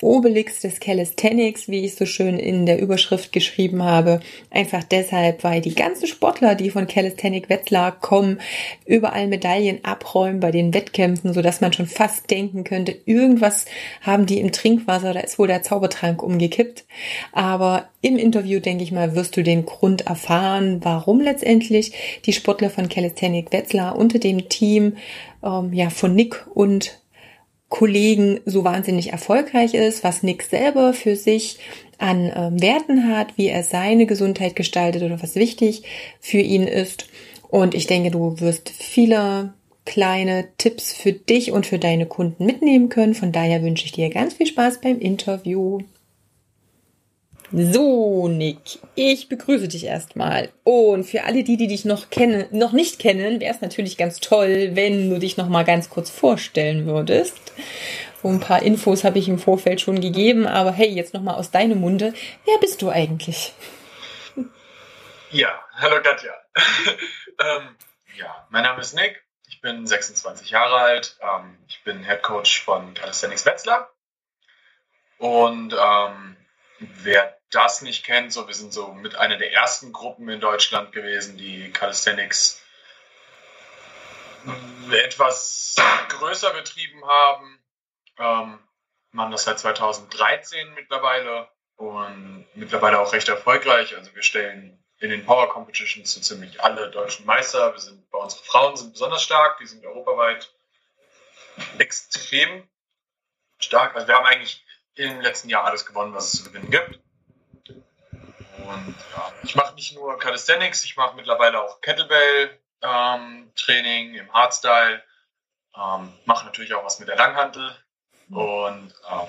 Obelix des Calisthenics, wie ich so schön in der Überschrift geschrieben habe. Einfach deshalb, weil die ganzen Sportler, die von Calisthenic Wetzlar kommen, überall Medaillen abräumen bei den Wettkämpfen, so dass man schon fast denken könnte, irgendwas haben die im Trinkwasser, da ist wohl der Zaubertrank umgekippt. Aber im Interview, denke ich mal, wirst du den Grund erfahren, warum letztendlich die Sportler von Calisthenic Wetzlar unter dem Team ähm, ja, von Nick und Kollegen so wahnsinnig erfolgreich ist, was Nick selber für sich an ähm, Werten hat, wie er seine Gesundheit gestaltet oder was wichtig für ihn ist. Und ich denke, du wirst viele kleine Tipps für dich und für deine Kunden mitnehmen können. Von daher wünsche ich dir ganz viel Spaß beim Interview. So, Nick, ich begrüße dich erstmal. Und für alle die, die dich noch kennen, noch nicht kennen, wäre es natürlich ganz toll, wenn du dich noch mal ganz kurz vorstellen würdest. So ein paar Infos habe ich im Vorfeld schon gegeben, aber hey, jetzt noch mal aus deinem Munde. Wer bist du eigentlich? Ja, hallo Katja. ähm, ja, mein Name ist Nick. Ich bin 26 Jahre alt. Ähm, ich bin Head Coach von Calisthenics Wetzlar. Und ähm, wer das nicht kennt, so wir sind so mit einer der ersten Gruppen in Deutschland gewesen, die Calisthenics etwas größer betrieben haben. Ähm, machen das seit 2013 mittlerweile und mittlerweile auch recht erfolgreich. Also wir stellen in den Power Competitions so ziemlich alle deutschen Meister. Wir sind bei unseren Frauen sind besonders stark, die sind europaweit extrem stark. Also wir haben eigentlich im letzten Jahr alles gewonnen, was es zu gewinnen gibt. Und ja, ich mache nicht nur Calisthenics, ich mache mittlerweile auch Kettlebell-Training ähm, im Hardstyle, ähm, mache natürlich auch was mit der Langhantel und ähm,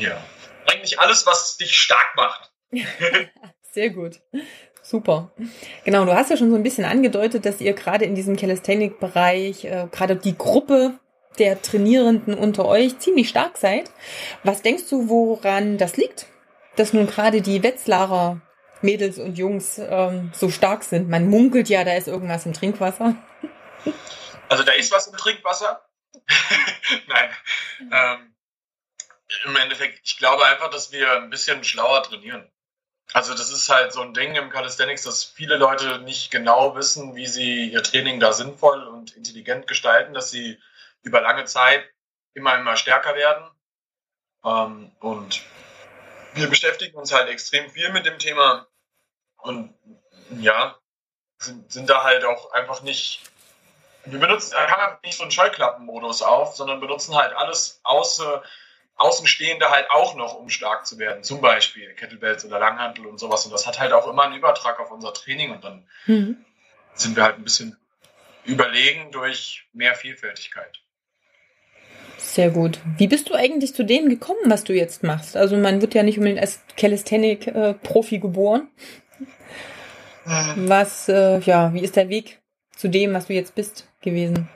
ja, eigentlich alles, was dich stark macht. Sehr gut. Super. Genau, du hast ja schon so ein bisschen angedeutet, dass ihr gerade in diesem Calisthenic-Bereich, äh, gerade die Gruppe der Trainierenden unter euch ziemlich stark seid. Was denkst du, woran das liegt? Dass nun gerade die Wetzlarer Mädels und Jungs ähm, so stark sind. Man munkelt ja, da ist irgendwas im Trinkwasser. Also da ist was im Trinkwasser. Nein. Ähm, Im Endeffekt, ich glaube einfach, dass wir ein bisschen schlauer trainieren. Also das ist halt so ein Ding im Calisthenics, dass viele Leute nicht genau wissen, wie sie ihr Training da sinnvoll und intelligent gestalten, dass sie über lange Zeit immer, immer stärker werden. Ähm, und wir beschäftigen uns halt extrem viel mit dem Thema und ja, sind, sind da halt auch einfach nicht. Wir benutzen, haben nicht so einen Scheuklappenmodus auf, sondern benutzen halt alles außer, Außenstehende halt auch noch, um stark zu werden. Zum Beispiel Kettlebells oder Langhantel und sowas. Und das hat halt auch immer einen Übertrag auf unser Training und dann mhm. sind wir halt ein bisschen überlegen durch mehr Vielfältigkeit. Sehr gut. Wie bist du eigentlich zu dem gekommen, was du jetzt machst? Also man wird ja nicht unbedingt als Calisthenic-Profi äh, geboren. Mhm. Was, äh, ja, wie ist der Weg zu dem, was du jetzt bist, gewesen?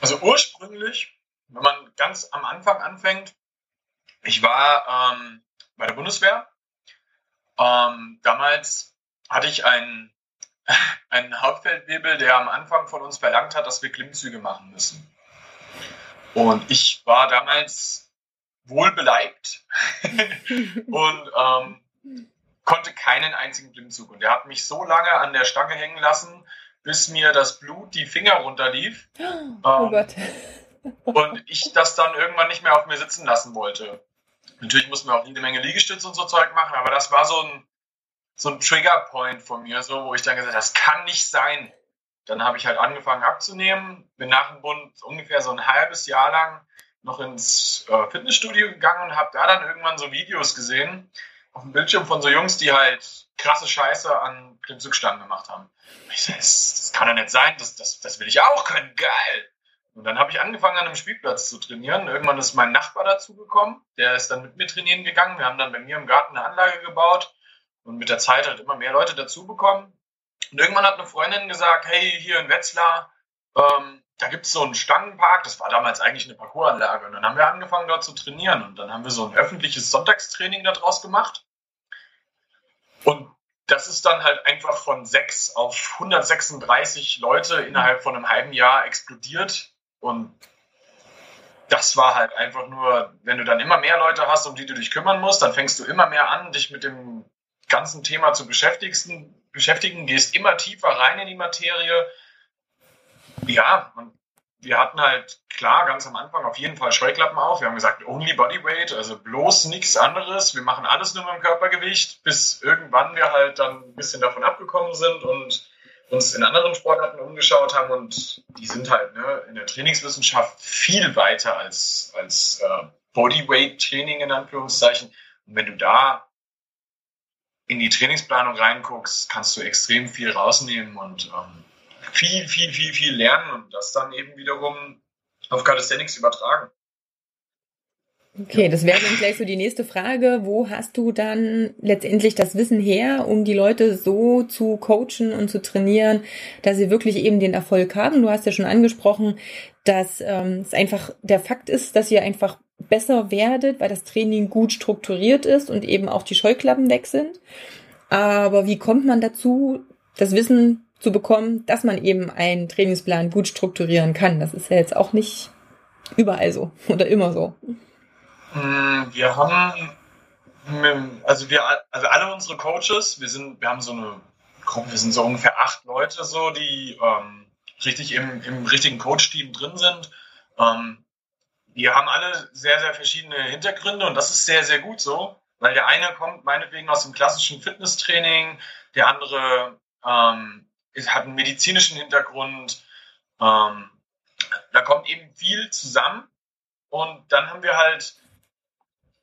Also ursprünglich, wenn man ganz am Anfang anfängt, ich war ähm, bei der Bundeswehr. Ähm, damals hatte ich einen, einen Hauptfeldwebel, der am Anfang von uns verlangt hat, dass wir Klimmzüge machen müssen. Und ich war damals wohlbeleibt und ähm, konnte keinen einzigen Klimmzug. Und der hat mich so lange an der Stange hängen lassen, bis mir das Blut die Finger runterlief. Oh ähm, Gott. und ich das dann irgendwann nicht mehr auf mir sitzen lassen wollte. Natürlich mussten wir auch jede Menge Liegestütze und so Zeug machen, aber das war so ein, so ein Triggerpoint von mir, so, wo ich dann gesagt habe, das kann nicht sein. Dann habe ich halt angefangen abzunehmen, bin nach dem Bund ungefähr so ein halbes Jahr lang noch ins äh, Fitnessstudio gegangen und habe da dann irgendwann so Videos gesehen auf dem Bildschirm von so Jungs, die halt krasse Scheiße an Klimmzugstangen gemacht haben. ich so, das, das, kann doch nicht sein, das, das, das will ich auch können, geil. Und dann habe ich angefangen, an einem Spielplatz zu trainieren. Irgendwann ist mein Nachbar dazugekommen, der ist dann mit mir trainieren gegangen. Wir haben dann bei mir im Garten eine Anlage gebaut und mit der Zeit halt immer mehr Leute dazu bekommen. Und irgendwann hat eine Freundin gesagt, hey, hier in Wetzlar, ähm, da gibt es so einen Stangenpark, das war damals eigentlich eine Parcoursanlage. Und dann haben wir angefangen, dort zu trainieren. Und dann haben wir so ein öffentliches Sonntagstraining daraus gemacht. Und das ist dann halt einfach von sechs auf 136 Leute innerhalb von einem halben Jahr explodiert. Und das war halt einfach nur, wenn du dann immer mehr Leute hast, um die du dich kümmern musst, dann fängst du immer mehr an, dich mit dem ganzen Thema zu beschäftigen, beschäftigen gehst immer tiefer rein in die Materie. Ja, und wir hatten halt klar ganz am Anfang auf jeden Fall Scheuklappen auf. Wir haben gesagt, only Bodyweight, also bloß nichts anderes. Wir machen alles nur mit dem Körpergewicht, bis irgendwann wir halt dann ein bisschen davon abgekommen sind und uns in anderen Sportarten umgeschaut haben. Und die sind halt ne, in der Trainingswissenschaft viel weiter als, als äh, Bodyweight-Training in Anführungszeichen. Und wenn du da in die Trainingsplanung reinguckst, kannst du extrem viel rausnehmen und ähm, viel, viel, viel, viel lernen und das dann eben wiederum auf Calisthenics übertragen. Okay, das wäre dann gleich so die nächste Frage. Wo hast du dann letztendlich das Wissen her, um die Leute so zu coachen und zu trainieren, dass sie wirklich eben den Erfolg haben? Du hast ja schon angesprochen, dass ähm, es einfach der Fakt ist, dass ihr einfach besser werdet, weil das Training gut strukturiert ist und eben auch die Scheuklappen weg sind. Aber wie kommt man dazu, das Wissen zu bekommen, dass man eben einen Trainingsplan gut strukturieren kann. Das ist ja jetzt auch nicht überall so oder immer so. Hm, wir haben, also wir, also alle unsere Coaches, wir sind, wir haben so eine Gruppe, wir sind so ungefähr acht Leute so, die ähm, richtig im, im richtigen Coach-Team drin sind. Ähm, wir haben alle sehr, sehr verschiedene Hintergründe und das ist sehr, sehr gut so, weil der eine kommt meinetwegen aus dem klassischen Fitnesstraining, der andere ähm, hat einen medizinischen Hintergrund. Ähm, da kommt eben viel zusammen. Und dann haben wir halt,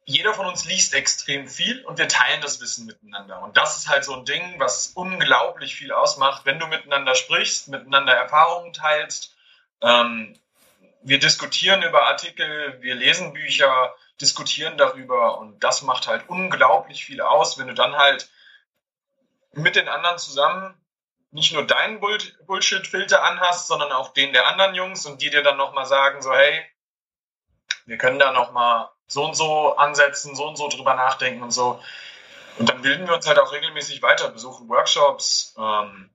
jeder von uns liest extrem viel und wir teilen das Wissen miteinander. Und das ist halt so ein Ding, was unglaublich viel ausmacht, wenn du miteinander sprichst, miteinander Erfahrungen teilst. Ähm, wir diskutieren über Artikel, wir lesen Bücher, diskutieren darüber und das macht halt unglaublich viel aus, wenn du dann halt mit den anderen zusammen nicht nur deinen Bullshit-Filter anhast, sondern auch den der anderen Jungs und die dir dann nochmal sagen, so hey, wir können da nochmal so und so ansetzen, so und so drüber nachdenken und so. Und dann bilden wir uns halt auch regelmäßig weiter, besuchen Workshops. Ähm,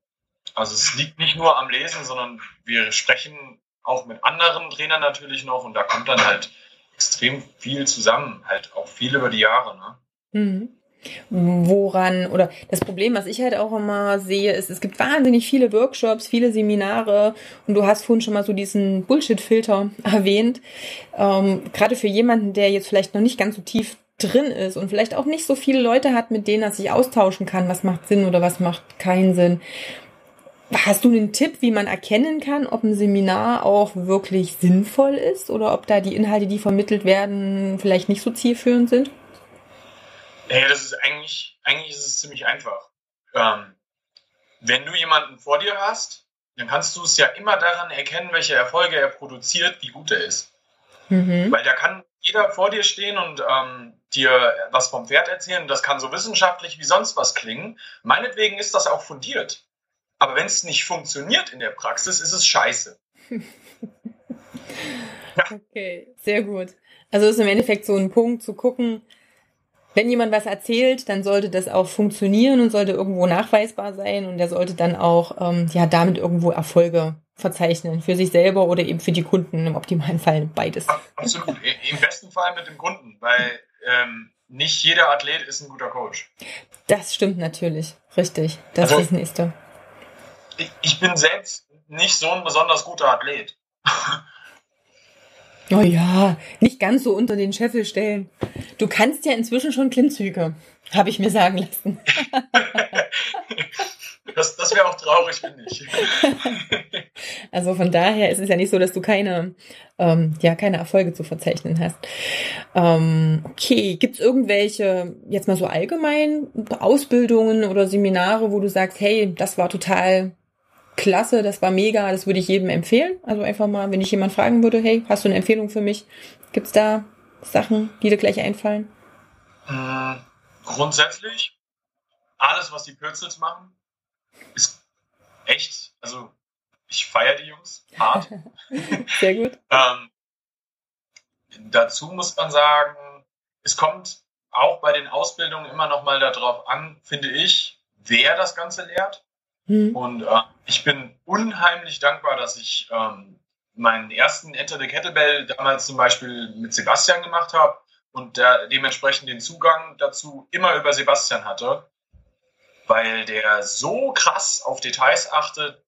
also es liegt nicht nur am Lesen, sondern wir sprechen auch mit anderen Trainern natürlich noch und da kommt dann halt extrem viel zusammen, halt auch viel über die Jahre. Ne? Mhm woran oder das Problem, was ich halt auch immer sehe, ist, es gibt wahnsinnig viele Workshops, viele Seminare und du hast vorhin schon mal so diesen Bullshit-Filter erwähnt. Ähm, Gerade für jemanden, der jetzt vielleicht noch nicht ganz so tief drin ist und vielleicht auch nicht so viele Leute hat, mit denen er sich austauschen kann, was macht Sinn oder was macht keinen Sinn. Hast du einen Tipp, wie man erkennen kann, ob ein Seminar auch wirklich sinnvoll ist oder ob da die Inhalte, die vermittelt werden, vielleicht nicht so zielführend sind? Hey, das ist eigentlich, eigentlich ist es ziemlich einfach. Ähm, wenn du jemanden vor dir hast, dann kannst du es ja immer daran erkennen, welche Erfolge er produziert, wie gut er ist. Mhm. Weil da kann jeder vor dir stehen und ähm, dir was vom Pferd erzählen. Das kann so wissenschaftlich wie sonst was klingen. Meinetwegen ist das auch fundiert. Aber wenn es nicht funktioniert in der Praxis, ist es scheiße. ja. Okay, sehr gut. Also ist im Endeffekt so ein Punkt zu gucken, wenn jemand was erzählt, dann sollte das auch funktionieren und sollte irgendwo nachweisbar sein und der sollte dann auch ähm, ja damit irgendwo Erfolge verzeichnen für sich selber oder eben für die Kunden im optimalen Fall beides. Absolut, im besten Fall mit dem Kunden, weil ähm, nicht jeder Athlet ist ein guter Coach. Das stimmt natürlich, richtig. Das also, ist das nächste. Ich, bin selbst nicht so ein besonders guter Athlet. Oh ja, nicht ganz so unter den Scheffel stellen. Du kannst ja inzwischen schon Klimmzüge, habe ich mir sagen lassen. das das wäre auch traurig, finde ich. also von daher ist es ja nicht so, dass du keine, ähm, ja, keine Erfolge zu verzeichnen hast. Ähm, okay, gibt's irgendwelche, jetzt mal so allgemein, Ausbildungen oder Seminare, wo du sagst, hey, das war total klasse, das war mega, das würde ich jedem empfehlen. Also einfach mal, wenn ich jemand fragen würde, hey, hast du eine Empfehlung für mich? Gibt's da Sachen, die dir gleich einfallen? Äh, grundsätzlich, alles, was die Pürzels machen, ist echt, also Ich feiere die Jungs hart. Sehr gut. ähm, dazu muss man sagen, es kommt auch bei den Ausbildungen immer noch mal darauf an, finde ich, wer das Ganze lehrt. Mhm. Und äh, ich bin unheimlich dankbar, dass ich ähm, meinen ersten Enter the Kettlebell damals zum Beispiel mit Sebastian gemacht habe und der dementsprechend den Zugang dazu immer über Sebastian hatte, weil der so krass auf Details achtet.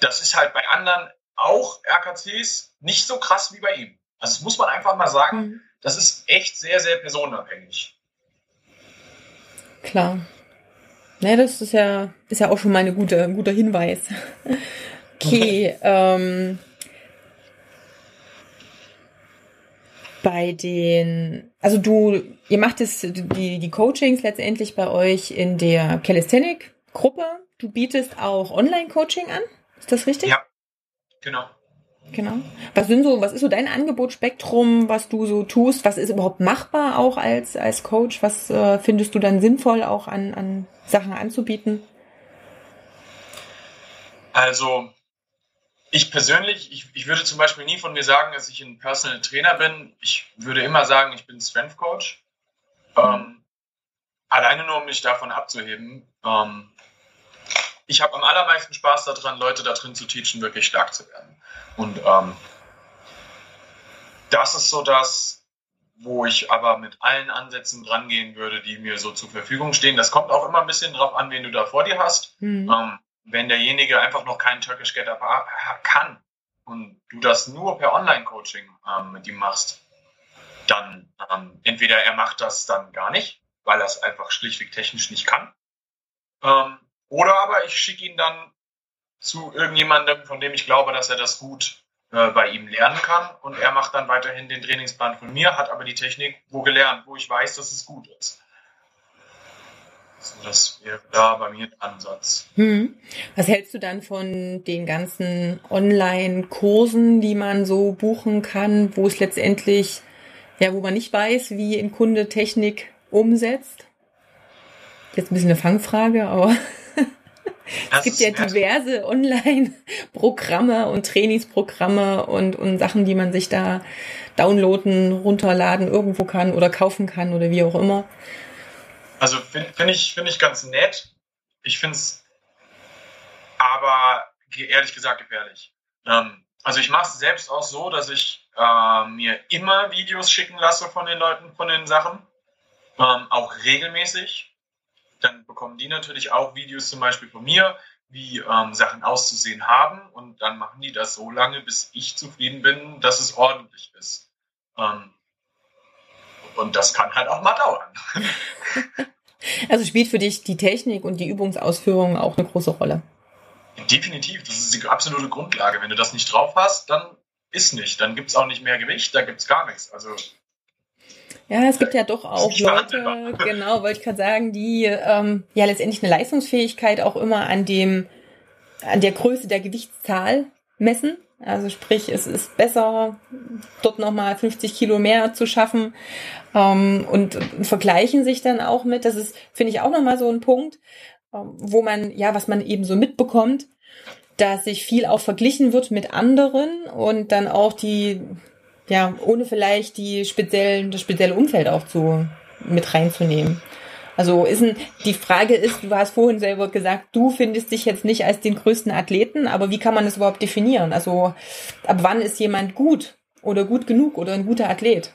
Das ist halt bei anderen auch RKCs nicht so krass wie bei ihm. Also das muss man einfach mal sagen. Mhm. Das ist echt sehr, sehr personenabhängig. Klar. Ne, das ist ja, ist ja auch schon mal ein guter, guter Hinweis. Okay, ähm, bei den, also du, ihr macht es, die, die Coachings letztendlich bei euch in der Calisthenic-Gruppe. Du bietest auch Online-Coaching an. Ist das richtig? Ja, genau. Genau. Was sind so, was ist so dein Angebotsspektrum, was du so tust? Was ist überhaupt machbar auch als, als Coach? Was äh, findest du dann sinnvoll auch an, an Sachen anzubieten? Also, ich persönlich, ich, ich würde zum Beispiel nie von mir sagen, dass ich ein Personal Trainer bin. Ich würde immer sagen, ich bin Strength Coach. Ähm, alleine nur, um mich davon abzuheben. Ähm, ich habe am allermeisten Spaß daran, Leute da drin zu teachen, wirklich stark zu werden. Und ähm, das ist so das, wo ich aber mit allen Ansätzen rangehen würde, die mir so zur Verfügung stehen. Das kommt auch immer ein bisschen drauf an, wen du da vor dir hast. Mhm. Ähm, wenn derjenige einfach noch keinen Turkish Get Up kann und du das nur per Online-Coaching ähm, mit ihm machst, dann ähm, entweder er macht das dann gar nicht, weil er es einfach schlichtweg technisch nicht kann, ähm, oder aber ich schicke ihn dann zu irgendjemandem, von dem ich glaube, dass er das gut äh, bei ihm lernen kann und er macht dann weiterhin den Trainingsplan von mir, hat aber die Technik wo gelernt, wo ich weiß, dass es gut ist. So, das wäre da bei mir der Ansatz. Hm. Was hältst du dann von den ganzen Online-Kursen, die man so buchen kann, wo es letztendlich, ja, wo man nicht weiß, wie ein Kunde Technik umsetzt? Jetzt ein bisschen eine Fangfrage, aber es gibt ja diverse Online-Programme und Trainingsprogramme und, und Sachen, die man sich da downloaden, runterladen, irgendwo kann oder kaufen kann oder wie auch immer. Also finde find ich, find ich ganz nett. Ich finde es aber ehrlich gesagt gefährlich. Ähm, also ich mache es selbst auch so, dass ich äh, mir immer Videos schicken lasse von den Leuten, von den Sachen. Ähm, auch regelmäßig. Dann bekommen die natürlich auch Videos zum Beispiel von mir, wie ähm, Sachen auszusehen haben. Und dann machen die das so lange, bis ich zufrieden bin, dass es ordentlich ist. Ähm, und das kann halt auch mal dauern. Also spielt für dich die Technik und die Übungsausführung auch eine große Rolle? Definitiv, das ist die absolute Grundlage. Wenn du das nicht drauf hast, dann ist nicht. Dann gibt es auch nicht mehr Gewicht, da gibt es gar nichts. Also ja, es gibt ja doch auch Leute, genau, wollte ich gerade sagen, die ähm, ja letztendlich eine Leistungsfähigkeit auch immer an dem, an der Größe der Gewichtszahl messen. Also sprich, es ist besser, dort nochmal 50 Kilo mehr zu schaffen ähm, und, und, vergleichen sich dann auch mit. Das ist, finde ich, auch nochmal so ein Punkt, ähm, wo man, ja, was man eben so mitbekommt, dass sich viel auch verglichen wird mit anderen und dann auch die, ja, ohne vielleicht die speziellen, das spezielle Umfeld auch zu, mit reinzunehmen. Also ist ein, die Frage ist, du hast vorhin selber gesagt, du findest dich jetzt nicht als den größten Athleten, aber wie kann man das überhaupt definieren? Also ab wann ist jemand gut oder gut genug oder ein guter Athlet?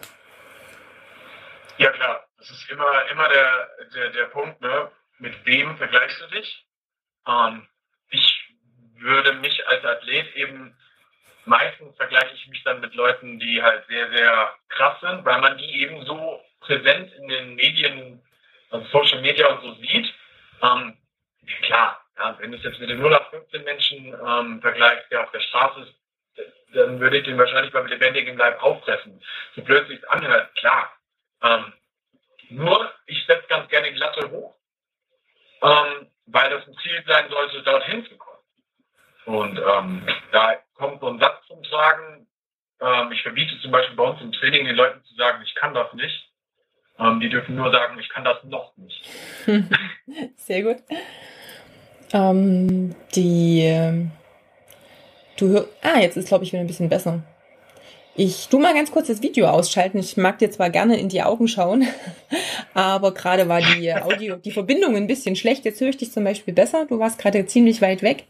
Ja klar, das ist immer, immer der, der, der Punkt, ne? mit wem vergleichst du dich? Ähm, ich würde mich als Athlet eben, meistens vergleiche ich mich dann mit Leuten, die halt sehr, sehr krass sind, weil man die eben so präsent in den Medien also Social Media und so sieht, ähm, klar, ja, wenn du es jetzt mit den 0 auf 15 Menschen ähm, vergleichst, der auf der Straße ist, dann würde ich den wahrscheinlich beim lebendigen Leib auffressen. So blöd sich anhört, klar. Ähm, nur, ich setze ganz gerne die Latte hoch, ähm, weil das ein Ziel sein sollte, dorthin zu kommen. Und ähm, da kommt so ein Satz zum Tragen. Ähm, ich verbiete zum Beispiel bei uns im Training den Leuten zu sagen, ich kann das nicht. Ähm, die dürfen nur sagen, ich kann das noch nicht. Sehr gut. Ähm, die, Du hörst. Ah, jetzt ist, glaube ich, wieder ein bisschen besser. Ich tu mal ganz kurz das Video ausschalten. Ich mag dir zwar gerne in die Augen schauen, aber gerade war die Audio, die Verbindung ein bisschen schlecht. Jetzt höre ich dich zum Beispiel besser. Du warst gerade ziemlich weit weg.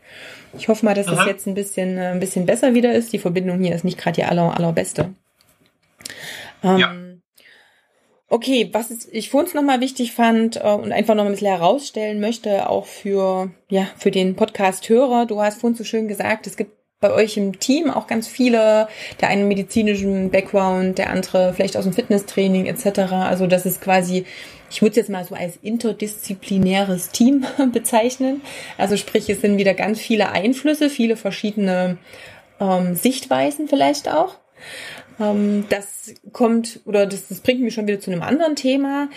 Ich hoffe mal, dass es jetzt ein bisschen, äh, ein bisschen besser wieder ist. Die Verbindung hier ist nicht gerade die aller, allerbeste. Ähm, ja. Okay, was ist, ich für uns nochmal wichtig fand äh, und einfach noch ein bisschen herausstellen möchte, auch für, ja, für den Podcast-Hörer. Du hast vorhin so schön gesagt, es gibt bei euch im Team auch ganz viele, der eine medizinischen Background, der andere vielleicht aus dem Fitnesstraining etc. Also das ist quasi, ich würde es jetzt mal so als interdisziplinäres Team bezeichnen. Also sprich, es sind wieder ganz viele Einflüsse, viele verschiedene ähm, Sichtweisen vielleicht auch. Ähm, das kommt oder das, das bringt mich schon wieder zu einem anderen Thema.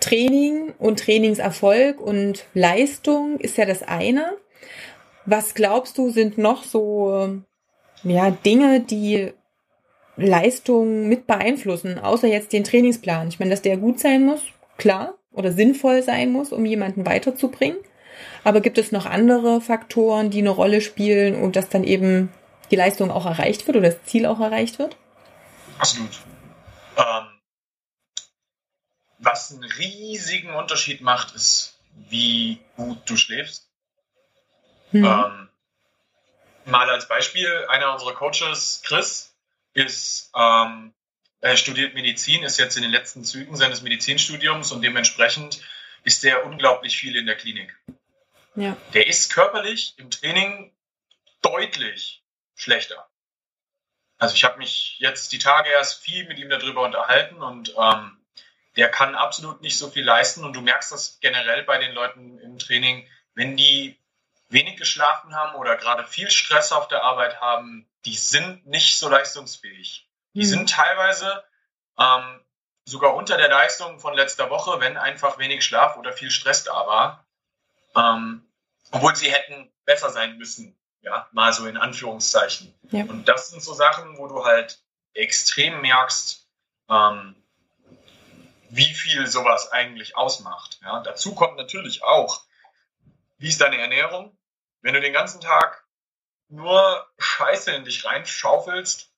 Training und Trainingserfolg und Leistung ist ja das eine. Was glaubst du, sind noch so ja, Dinge, die Leistung mit beeinflussen, außer jetzt den Trainingsplan? Ich meine, dass der gut sein muss, klar, oder sinnvoll sein muss, um jemanden weiterzubringen. Aber gibt es noch andere Faktoren, die eine Rolle spielen und dass dann eben die Leistung auch erreicht wird oder das Ziel auch erreicht wird? Absolut. Ähm, was einen riesigen Unterschied macht, ist, wie gut du schläfst. Mhm. Ähm, mal als Beispiel, einer unserer Coaches, Chris, ist, ähm, er studiert Medizin, ist jetzt in den letzten Zügen seines Medizinstudiums und dementsprechend ist er unglaublich viel in der Klinik. Ja. Der ist körperlich im Training deutlich schlechter. Also ich habe mich jetzt die Tage erst viel mit ihm darüber unterhalten und ähm, der kann absolut nicht so viel leisten und du merkst das generell bei den Leuten im Training, wenn die wenig geschlafen haben oder gerade viel Stress auf der Arbeit haben, die sind nicht so leistungsfähig. Die mhm. sind teilweise ähm, sogar unter der Leistung von letzter Woche, wenn einfach wenig Schlaf oder viel Stress da war. Ähm, obwohl sie hätten besser sein müssen, ja, mal so in Anführungszeichen. Ja. Und das sind so Sachen, wo du halt extrem merkst, ähm, wie viel sowas eigentlich ausmacht. Ja, dazu kommt natürlich auch, wie ist deine Ernährung? Wenn du den ganzen Tag nur Scheiße in dich reinschaufelst,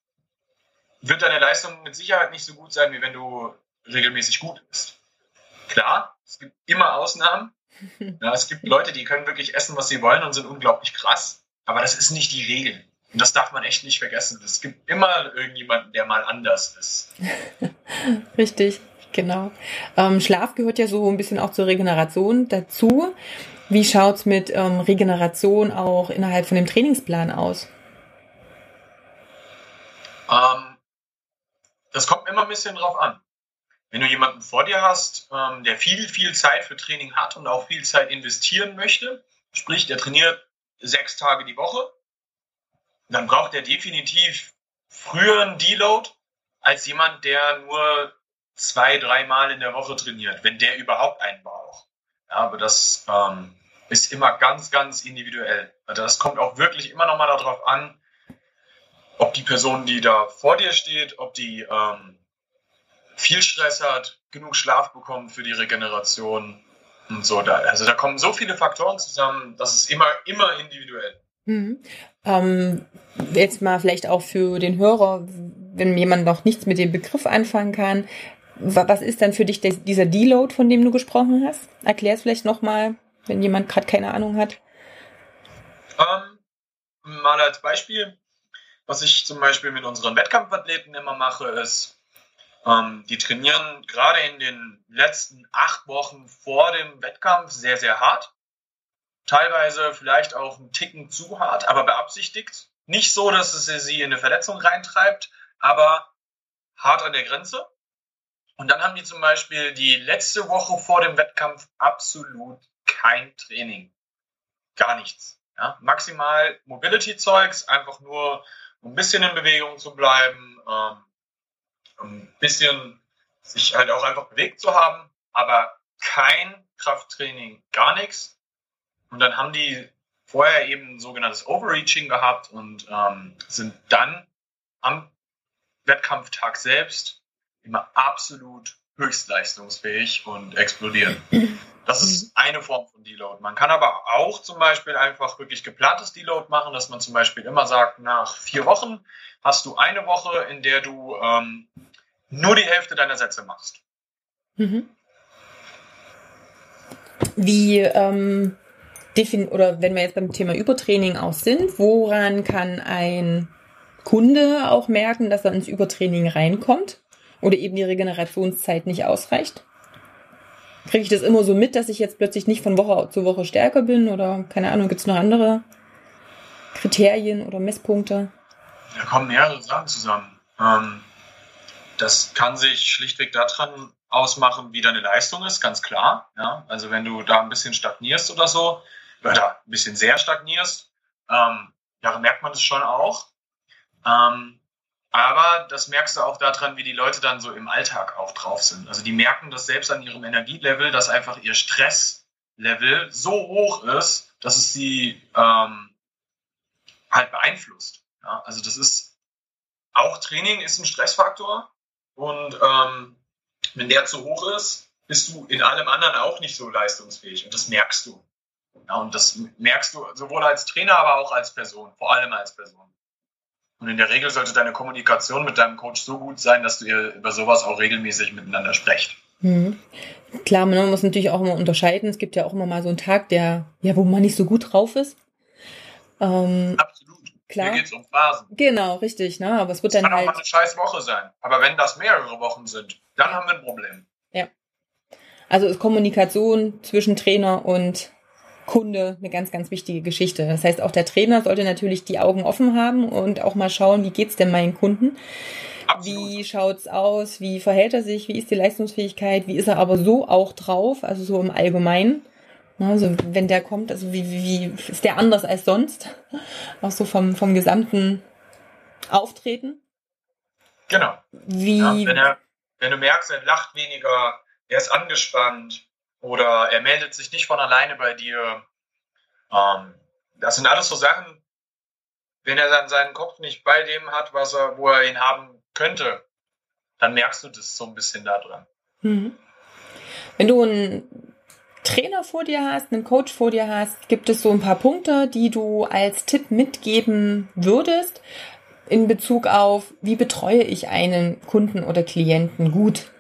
wird deine Leistung mit Sicherheit nicht so gut sein, wie wenn du regelmäßig gut bist. Klar, es gibt immer Ausnahmen. Ja, es gibt Leute, die können wirklich essen, was sie wollen und sind unglaublich krass. Aber das ist nicht die Regel. Und das darf man echt nicht vergessen. Es gibt immer irgendjemanden, der mal anders ist. Richtig, genau. Ähm, Schlaf gehört ja so ein bisschen auch zur Regeneration dazu. Wie schaut's mit ähm, Regeneration auch innerhalb von dem Trainingsplan aus? Ähm, das kommt immer ein bisschen drauf an. Wenn du jemanden vor dir hast, ähm, der viel, viel Zeit für Training hat und auch viel Zeit investieren möchte, sprich, der trainiert sechs Tage die Woche, dann braucht er definitiv früher einen Deload als jemand, der nur zwei, dreimal in der Woche trainiert, wenn der überhaupt einen braucht. Ja, aber das ähm, ist immer ganz, ganz individuell. Also das kommt auch wirklich immer noch mal darauf an, ob die Person, die da vor dir steht, ob die ähm, viel Stress hat, genug Schlaf bekommt für die Regeneration und so. Da, also da kommen so viele Faktoren zusammen, das ist immer, immer individuell. Mhm. Ähm, jetzt mal vielleicht auch für den Hörer, wenn jemand noch nichts mit dem Begriff anfangen kann, was ist dann für dich dieser Deload, von dem du gesprochen hast? Erklär es vielleicht nochmal wenn jemand gerade keine Ahnung hat? Ähm, mal als Beispiel, was ich zum Beispiel mit unseren Wettkampfathleten immer mache, ist, ähm, die trainieren gerade in den letzten acht Wochen vor dem Wettkampf sehr, sehr hart. Teilweise vielleicht auch einen Ticken zu hart, aber beabsichtigt. Nicht so, dass es sie in eine Verletzung reintreibt, aber hart an der Grenze. Und dann haben die zum Beispiel die letzte Woche vor dem Wettkampf absolut kein Training. Gar nichts. Ja? Maximal Mobility-Zeugs, einfach nur ein bisschen in Bewegung zu bleiben, ähm, ein bisschen sich halt auch einfach bewegt zu haben, aber kein Krafttraining, gar nichts. Und dann haben die vorher eben ein sogenanntes Overreaching gehabt und ähm, sind dann am Wettkampftag selbst immer absolut höchstleistungsfähig und explodieren. Das ist eine Form von Deload. Man kann aber auch zum Beispiel einfach wirklich geplantes Deload machen, dass man zum Beispiel immer sagt, nach vier Wochen hast du eine Woche, in der du ähm, nur die Hälfte deiner Sätze machst. Mhm. Wie ähm, defin oder wenn wir jetzt beim Thema Übertraining auch sind, woran kann ein Kunde auch merken, dass er ins Übertraining reinkommt oder eben die Regenerationszeit nicht ausreicht? Kriege ich das immer so mit, dass ich jetzt plötzlich nicht von Woche zu Woche stärker bin oder keine Ahnung, gibt es noch andere Kriterien oder Messpunkte? Da kommen mehrere Sachen zusammen. Ähm, das kann sich schlichtweg daran ausmachen, wie deine Leistung ist, ganz klar. Also wenn du da ein bisschen stagnierst oder so, oder ein bisschen sehr stagnierst, ähm, ja, merkt man das schon auch. Ähm, aber das merkst du auch daran, wie die Leute dann so im Alltag auch drauf sind. Also die merken das selbst an ihrem Energielevel, dass einfach ihr Stresslevel so hoch ist, dass es sie ähm, halt beeinflusst. Ja, also das ist auch Training ist ein Stressfaktor und ähm, wenn der zu hoch ist, bist du in allem anderen auch nicht so leistungsfähig und das merkst du. Ja, und das merkst du sowohl als Trainer, aber auch als Person, vor allem als Person. Und in der Regel sollte deine Kommunikation mit deinem Coach so gut sein, dass du ihr über sowas auch regelmäßig miteinander sprecht. Mhm. Klar, man muss natürlich auch immer unterscheiden. Es gibt ja auch immer mal so einen Tag, der, ja, wo man nicht so gut drauf ist. Ähm, Absolut. Klar. Hier geht's um Phasen. Genau, richtig, ne? Aber es wird das dann kann halt. auch mal eine scheiß Woche sein. Aber wenn das mehrere Wochen sind, dann haben wir ein Problem. Ja. Also ist Kommunikation zwischen Trainer und Kunde eine ganz, ganz wichtige Geschichte. Das heißt, auch der Trainer sollte natürlich die Augen offen haben und auch mal schauen, wie geht's denn meinen Kunden? Absolut. Wie schaut's aus? Wie verhält er sich? Wie ist die Leistungsfähigkeit? Wie ist er aber so auch drauf? Also so im Allgemeinen. Also wenn der kommt, also wie, wie, wie ist der anders als sonst? Auch so vom, vom gesamten Auftreten. Genau. Wie, ja, wenn, er, wenn du merkst, er lacht weniger, er ist angespannt, oder er meldet sich nicht von alleine bei dir. Ähm, das sind alles so Sachen, wenn er dann seinen Kopf nicht bei dem hat, was er, wo er ihn haben könnte, dann merkst du das so ein bisschen da dran. Mhm. Wenn du einen Trainer vor dir hast, einen Coach vor dir hast, gibt es so ein paar Punkte, die du als Tipp mitgeben würdest in Bezug auf, wie betreue ich einen Kunden oder Klienten gut?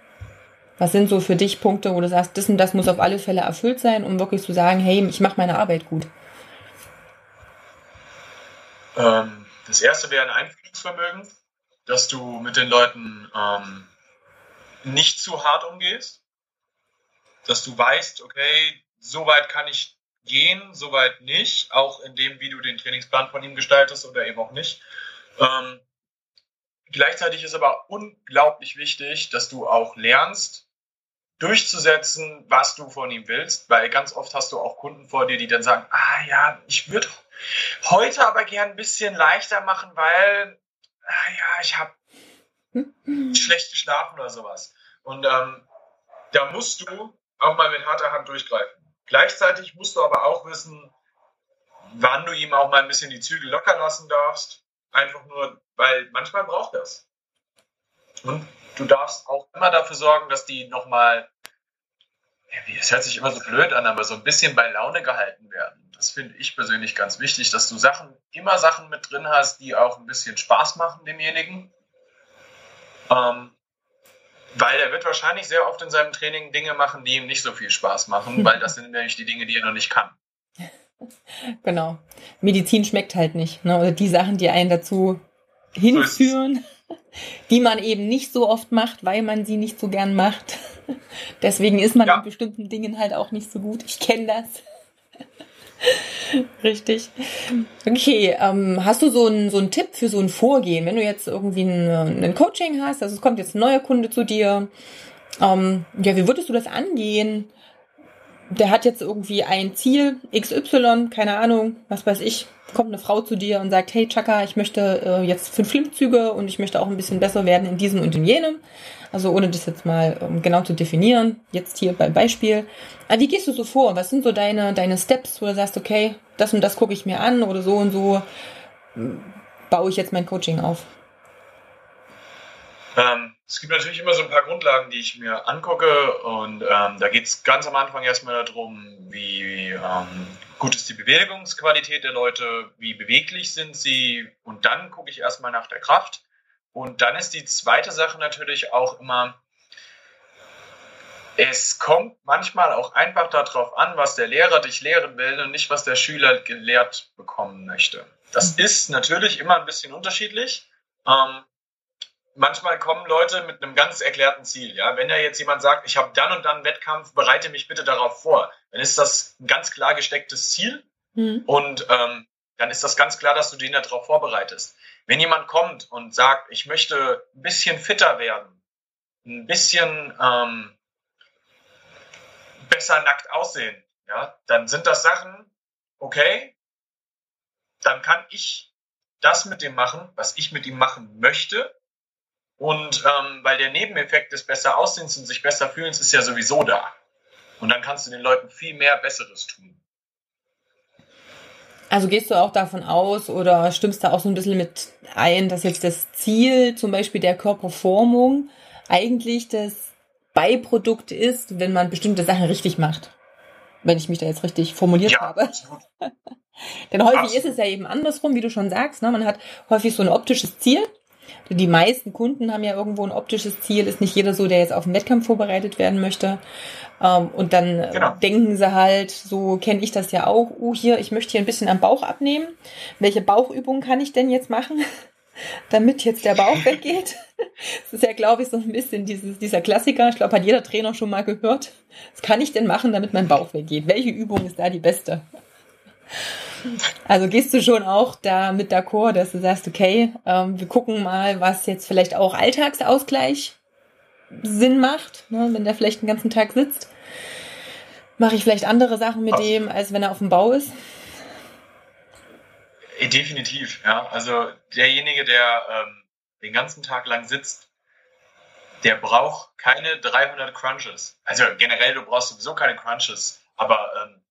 Was sind so für dich Punkte, wo du sagst, das und das muss auf alle Fälle erfüllt sein, um wirklich zu sagen, hey, ich mache meine Arbeit gut? Ähm, das erste wäre ein Einfühlungsvermögen, dass du mit den Leuten ähm, nicht zu hart umgehst, dass du weißt, okay, so weit kann ich gehen, so weit nicht, auch in dem, wie du den Trainingsplan von ihm gestaltest oder eben auch nicht. Ähm, gleichzeitig ist aber unglaublich wichtig, dass du auch lernst, durchzusetzen, was du von ihm willst, weil ganz oft hast du auch Kunden vor dir, die dann sagen, ah ja, ich würde heute aber gern ein bisschen leichter machen, weil, ah ja, ich habe schlecht geschlafen oder sowas. Und ähm, da musst du auch mal mit harter Hand durchgreifen. Gleichzeitig musst du aber auch wissen, wann du ihm auch mal ein bisschen die Zügel locker lassen darfst. Einfach nur, weil manchmal braucht das. Und du darfst auch immer dafür sorgen, dass die nochmal, es hört sich immer so blöd an, aber so ein bisschen bei Laune gehalten werden. Das finde ich persönlich ganz wichtig, dass du Sachen, immer Sachen mit drin hast, die auch ein bisschen Spaß machen demjenigen. Ähm, weil er wird wahrscheinlich sehr oft in seinem Training Dinge machen, die ihm nicht so viel Spaß machen, weil das sind nämlich die Dinge, die er noch nicht kann. Genau. Medizin schmeckt halt nicht. Ne? Oder die Sachen, die einen dazu hinführen. So die man eben nicht so oft macht, weil man sie nicht so gern macht. Deswegen ist man ja. in bestimmten Dingen halt auch nicht so gut. Ich kenne das. Richtig. Okay, ähm, hast du so einen so einen Tipp für so ein Vorgehen, wenn du jetzt irgendwie ein, ein Coaching hast, also es kommt jetzt ein neuer Kunde zu dir, ähm, ja, wie würdest du das angehen? der hat jetzt irgendwie ein Ziel, XY, keine Ahnung, was weiß ich, kommt eine Frau zu dir und sagt, hey Chaka, ich möchte äh, jetzt fünf Klimmzüge und ich möchte auch ein bisschen besser werden in diesem und in jenem. Also ohne das jetzt mal ähm, genau zu definieren, jetzt hier beim Beispiel. Aber wie gehst du so vor? Was sind so deine, deine Steps, wo du sagst, okay, das und das gucke ich mir an oder so und so hm, baue ich jetzt mein Coaching auf? Ähm, es gibt natürlich immer so ein paar Grundlagen, die ich mir angucke und ähm, da geht es ganz am Anfang erstmal darum, wie ähm, gut ist die Bewegungsqualität der Leute, wie beweglich sind sie und dann gucke ich erstmal nach der Kraft und dann ist die zweite Sache natürlich auch immer, es kommt manchmal auch einfach darauf an, was der Lehrer dich lehren will und nicht, was der Schüler gelehrt bekommen möchte. Das ist natürlich immer ein bisschen unterschiedlich. Ähm, manchmal kommen Leute mit einem ganz erklärten Ziel. Ja? Wenn ja jetzt jemand sagt, ich habe dann und dann Wettkampf, bereite mich bitte darauf vor, dann ist das ein ganz klar gestecktes Ziel mhm. und ähm, dann ist das ganz klar, dass du den darauf vorbereitest. Wenn jemand kommt und sagt, ich möchte ein bisschen fitter werden, ein bisschen ähm, besser nackt aussehen, ja, dann sind das Sachen, okay, dann kann ich das mit dem machen, was ich mit ihm machen möchte. Und ähm, weil der Nebeneffekt des besser Aussehens und sich besser fühlens ist ja sowieso da. Und dann kannst du den Leuten viel mehr Besseres tun. Also gehst du auch davon aus oder stimmst da auch so ein bisschen mit ein, dass jetzt das Ziel zum Beispiel der Körperformung eigentlich das Beiprodukt ist, wenn man bestimmte Sachen richtig macht. Wenn ich mich da jetzt richtig formuliert ja, habe. Denn häufig absolut. ist es ja eben andersrum, wie du schon sagst. Ne? Man hat häufig so ein optisches Ziel. Die meisten Kunden haben ja irgendwo ein optisches Ziel. Ist nicht jeder so, der jetzt auf den Wettkampf vorbereitet werden möchte. Ähm, und dann genau. denken sie halt, so kenne ich das ja auch, oh hier, ich möchte hier ein bisschen am Bauch abnehmen. Welche Bauchübungen kann ich denn jetzt machen? damit jetzt der Bauch weggeht. Das ist ja, glaube ich, so ein bisschen dieses, dieser Klassiker. Ich glaube, hat jeder Trainer schon mal gehört. Was kann ich denn machen, damit mein Bauch weggeht? Welche Übung ist da die beste? Also gehst du schon auch da mit d'accord, dass du sagst, okay, ähm, wir gucken mal, was jetzt vielleicht auch Alltagsausgleich Sinn macht, ne, wenn der vielleicht den ganzen Tag sitzt. Mache ich vielleicht andere Sachen mit dem, als wenn er auf dem Bau ist? Äh, definitiv, ja. Also derjenige, der ähm, den ganzen Tag lang sitzt, der braucht keine 300 Crunches. Also generell, du brauchst sowieso keine Crunches, aber ähm,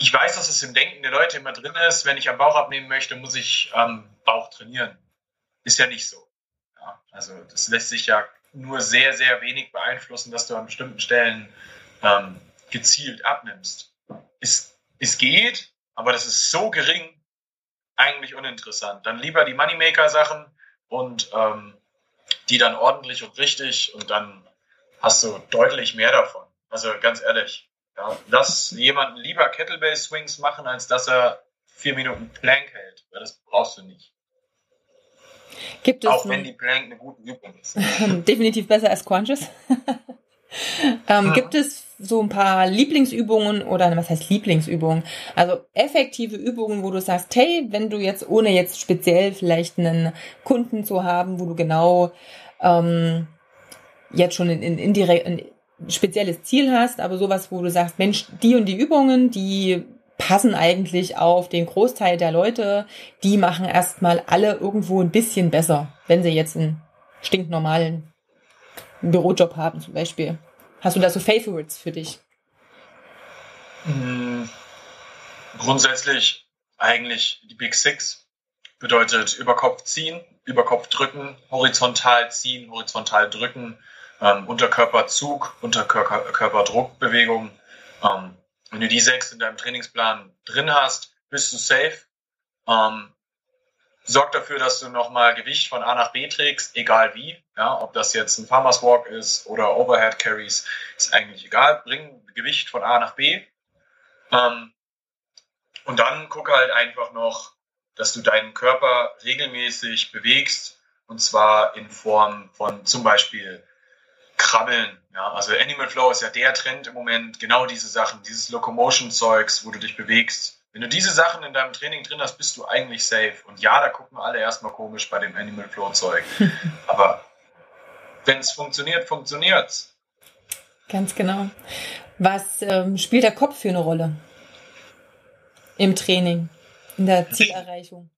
ich weiß, dass es im Denken der Leute immer drin ist, wenn ich am Bauch abnehmen möchte, muss ich am Bauch trainieren. Ist ja nicht so. Ja, also das lässt sich ja nur sehr, sehr wenig beeinflussen, dass du an bestimmten Stellen ähm, gezielt abnimmst. Es, es geht, aber das ist so gering, eigentlich uninteressant. Dann lieber die Moneymaker-Sachen und ähm, die dann ordentlich und richtig und dann hast du deutlich mehr davon. Also ganz ehrlich, ja, lass jemanden lieber Kettlebell-Swings machen, als dass er vier Minuten Plank hält, weil das brauchst du nicht. Gibt es Auch wenn die Plank eine gute Übung ist. Definitiv besser als Crunches. ähm, mhm. Gibt es so ein paar Lieblingsübungen oder was heißt Lieblingsübungen? Also effektive Übungen, wo du sagst, hey, wenn du jetzt ohne jetzt speziell vielleicht einen Kunden zu haben, wo du genau ähm, jetzt schon in, in, ein spezielles Ziel hast, aber sowas, wo du sagst, Mensch, die und die Übungen, die passen eigentlich auf den Großteil der Leute, die machen erstmal alle irgendwo ein bisschen besser, wenn sie jetzt einen stinknormalen Bürojob haben zum Beispiel. Hast du da so Favorites für dich? Hm, grundsätzlich eigentlich die Big Six. Bedeutet Überkopf ziehen, Überkopf drücken, horizontal ziehen, horizontal drücken, ähm, Unterkörperzug, Unterkörperdruckbewegung. Ähm, wenn du die sechs in deinem Trainingsplan drin hast, bist du safe. Ähm, sorgt dafür, dass du nochmal Gewicht von A nach B trägst, egal wie. Ja, ob das jetzt ein Farmers Walk ist oder Overhead Carries, ist eigentlich egal. Bring Gewicht von A nach B. Ähm, und dann gucke halt einfach noch, dass du deinen Körper regelmäßig bewegst. Und zwar in Form von zum Beispiel Krabbeln. Ja, also Animal Flow ist ja der Trend im Moment. Genau diese Sachen, dieses Locomotion-Zeugs, wo du dich bewegst wenn du diese Sachen in deinem Training drin hast, bist du eigentlich safe. Und ja, da gucken alle erstmal komisch bei dem Animal Flow Zeug. Aber wenn es funktioniert, funktioniert's. Ganz genau. Was ähm, spielt der Kopf für eine Rolle im Training, in der Zielerreichung?